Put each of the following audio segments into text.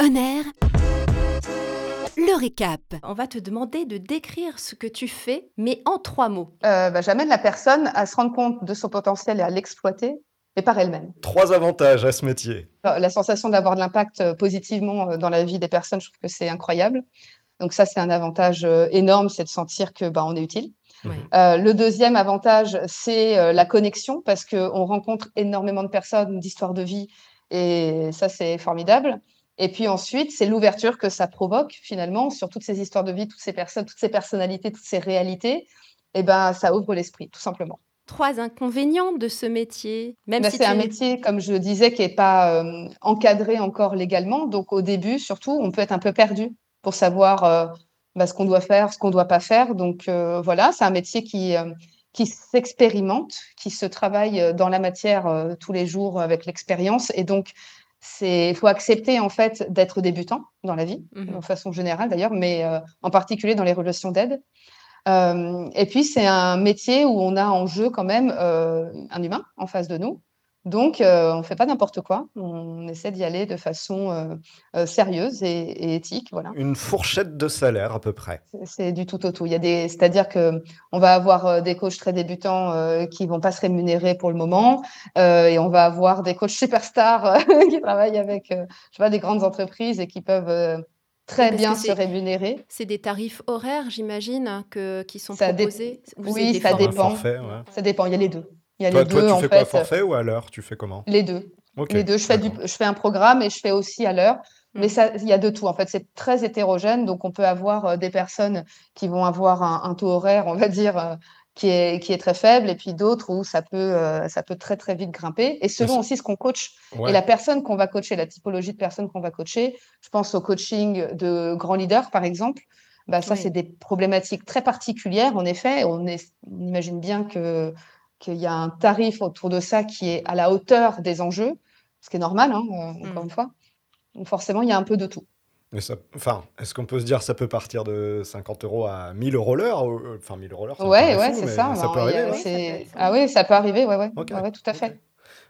Honneur. Le récap. On va te demander de décrire ce que tu fais, mais en trois mots. Euh, bah, J'amène la personne à se rendre compte de son potentiel et à l'exploiter, mais par elle-même. Trois avantages à ce métier. Euh, La sensation d'avoir de l'impact euh, positivement euh, dans la vie des personnes, je trouve que c'est incroyable. Donc ça, c'est un avantage énorme, c'est de sentir que bah, on est utile. Ouais. Euh, le deuxième avantage, c'est euh, la connexion, parce qu'on rencontre énormément de personnes, d'histoires de vie, et ça, c'est formidable. Et puis ensuite, c'est l'ouverture que ça provoque finalement sur toutes ces histoires de vie, toutes ces personnes, toutes ces personnalités, toutes ces réalités. Et ben, ça ouvre l'esprit, tout simplement. Trois inconvénients de ce métier, même Ben, si c'est tu un métier, comme je disais, qui n'est pas euh, encadré encore légalement. Donc au début, surtout, on peut être un peu perdu pour savoir euh, ben, ce qu'on doit faire, ce qu'on ne doit pas faire. Donc euh, voilà, c'est un métier qui, qui s'expérimente, qui se travaille dans la matière euh, tous les jours avec l'expérience. Et donc, c'est, il faut accepter en fait d'être débutant dans la vie, Mhm. de façon générale d'ailleurs, mais euh, en particulier dans les relations d'aide. Euh, et puis, c'est un métier où on a en jeu quand même euh, un humain en face de nous. Donc, euh, on ne fait pas n'importe quoi. On essaie d'y aller de façon euh, euh, sérieuse et, et éthique. Voilà. Une fourchette de salaire à peu près. C'est- du tout au tout. Il y a des, c'est-à-dire que on va avoir des coachs très débutants euh, qui vont pas se rémunérer pour le moment, euh, et on va avoir des coachs superstars qui travaillent avec, euh, je sais pas, des grandes entreprises et qui peuvent euh, très Parce bien se rémunérer. C'est des tarifs horaires, j'imagine, que, qui sont Ça dé- proposés? Oui, ça dépend. forfait, ouais. Ça dépend. Il y a les deux. Il y a Toi, les toi, deux tu en fais quoi, fait. forfait ou à l'heure Tu fais comment? Les deux. Les deux. Je fais du, je fais un programme et je fais aussi à l'heure. Mm. Mais ça, il y a de tout. En fait, c'est très hétérogène. Donc, on peut avoir euh, des personnes qui vont avoir un, un taux horaire, on va dire, euh, qui est, qui est très faible, et puis d'autres où ça peut, euh, ça peut très, très vite grimper. Et selon aussi ce qu'on coach Ouais. et la personne qu'on va coacher, la typologie de personne qu'on va coacher. Je pense au coaching de grands leaders, par exemple. Bah, ça, Oui. c'est des problématiques très particulières, en effet. On, est, on imagine bien que qu'il y a un tarif autour de ça qui est à la hauteur des enjeux, ce qui est normal, hein, euh, encore Mm. une fois. Donc forcément, il y a un peu de tout. Mais ça, enfin, est-ce qu'on peut se dire ça peut partir de 50 euros à 1000 euros l'heure euh, Enfin, 1000 euros l'heure, Ouais, ouais, c'est ça. Ça peut arriver, ouais. Ah oui, ça peut arriver, ouais, ouais, Ok, ouais, ouais, tout à fait.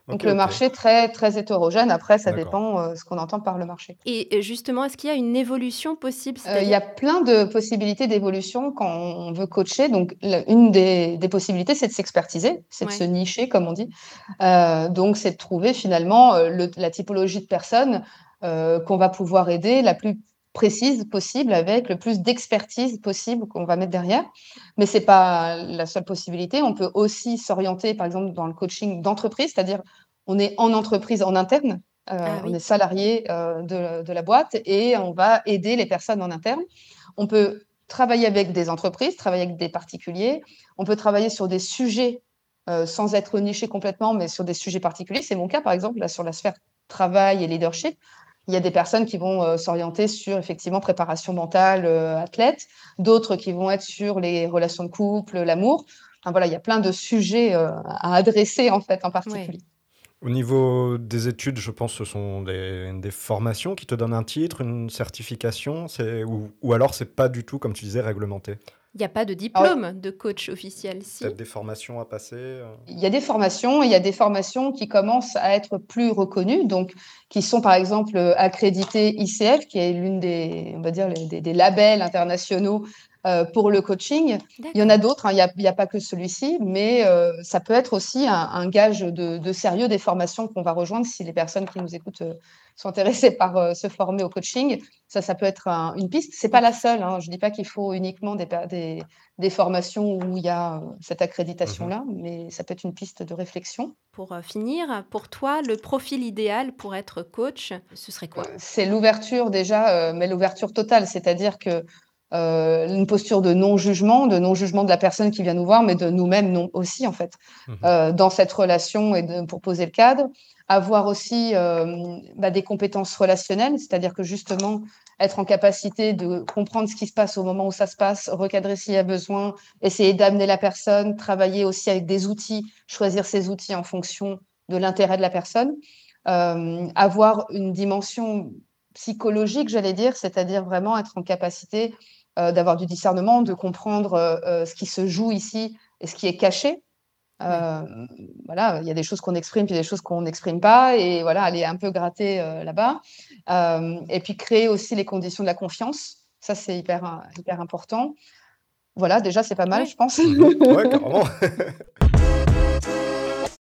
Donc le marché très très hétérogène. Après, ça dépend euh, ce qu'on entend par le marché. Et justement, est-ce qu'il y a une évolution possible? Euh, il y a plein de possibilités d'évolution quand on veut coacher. Donc, la- une des, des possibilités, c'est de s'expertiser, c'est de se nicher, comme on dit. Euh, donc, c'est de trouver finalement euh, le- la typologie de personnes euh, qu'on va pouvoir aider la plus précise possible, avec le plus d'expertise possible qu'on va mettre derrière. Mais c'est pas la seule possibilité. On peut aussi s'orienter, par exemple, dans le coaching d'entreprise, c'est-à-dire on est en entreprise en interne. Euh, Ah oui. On est salarié euh, de, de la boîte et on va aider les personnes en interne. On peut travailler avec des entreprises, travailler avec des particuliers. On peut travailler sur des sujets euh, sans être niché complètement, mais sur des sujets particuliers. C'est mon cas, par exemple, là, sur la sphère travail et leadership. Il y a des personnes qui vont euh, s'orienter sur effectivement préparation mentale, euh, athlète, d'autres qui vont être sur les relations de couple, l'amour. Enfin, voilà, il y a plein de sujets euh, à adresser en fait en particulier. Au niveau des études, je pense que ce sont des, des formations qui te donnent un titre, une certification, ou, ou alors c'est pas du tout, comme tu disais, réglementé. Il n'y a pas de diplôme de coach officiel, si. Peut-être des formations à passer. euh. Il y a des formations, il y a des formations qui commencent à être plus reconnues, donc qui sont par exemple accréditées ICF, qui est l'une des, on va dire, les- des, des labels internationaux euh, pour le coaching. Il y en a d'autres, hein, il n'y a, pas que celui-ci, mais euh, ça peut être aussi un, un gage de, de sérieux des formations qu'on va rejoindre si les personnes qui nous écoutent euh, sont intéressées par euh, se former au coaching. Ça, ça peut être un- une piste. C'est pas la seule. hein. Je dis pas qu'il faut uniquement des, per- des, des formations où il y a euh, cette accréditation-là, mais ça peut être une piste de réflexion. Pour euh, finir, pour toi, le profil idéal pour être coach, ce serait quoi? C'est l'ouverture déjà, euh, mais l'ouverture totale, c'est-à-dire que euh, une posture de non-jugement, de non-jugement de la personne qui vient nous voir, mais de nous-mêmes non, aussi, en fait, Mhm. euh, dans cette relation et de, pour poser le cadre. Avoir aussi euh, bah, des compétences relationnelles, c'est-à-dire que justement, être en capacité de comprendre ce qui se passe au moment où ça se passe, recadrer s'il y a besoin, essayer d'amener la personne, travailler aussi avec des outils, choisir ses outils en fonction de l'intérêt de la personne. Avoir une dimension psychologique, j'allais dire, c'est-à-dire vraiment être en capacité d'avoir du discernement, de comprendre euh, euh, ce qui se joue ici et ce qui est caché. voilà, il y a des choses qu'on exprime, puis des choses qu'on n'exprime pas, et voilà, aller un peu gratter là-bas. et puis créer aussi les conditions de la confiance. Ça, c'est hyper, hyper important. Voilà, déjà, c'est pas mal, je pense. Mhm. Ouais, carrément.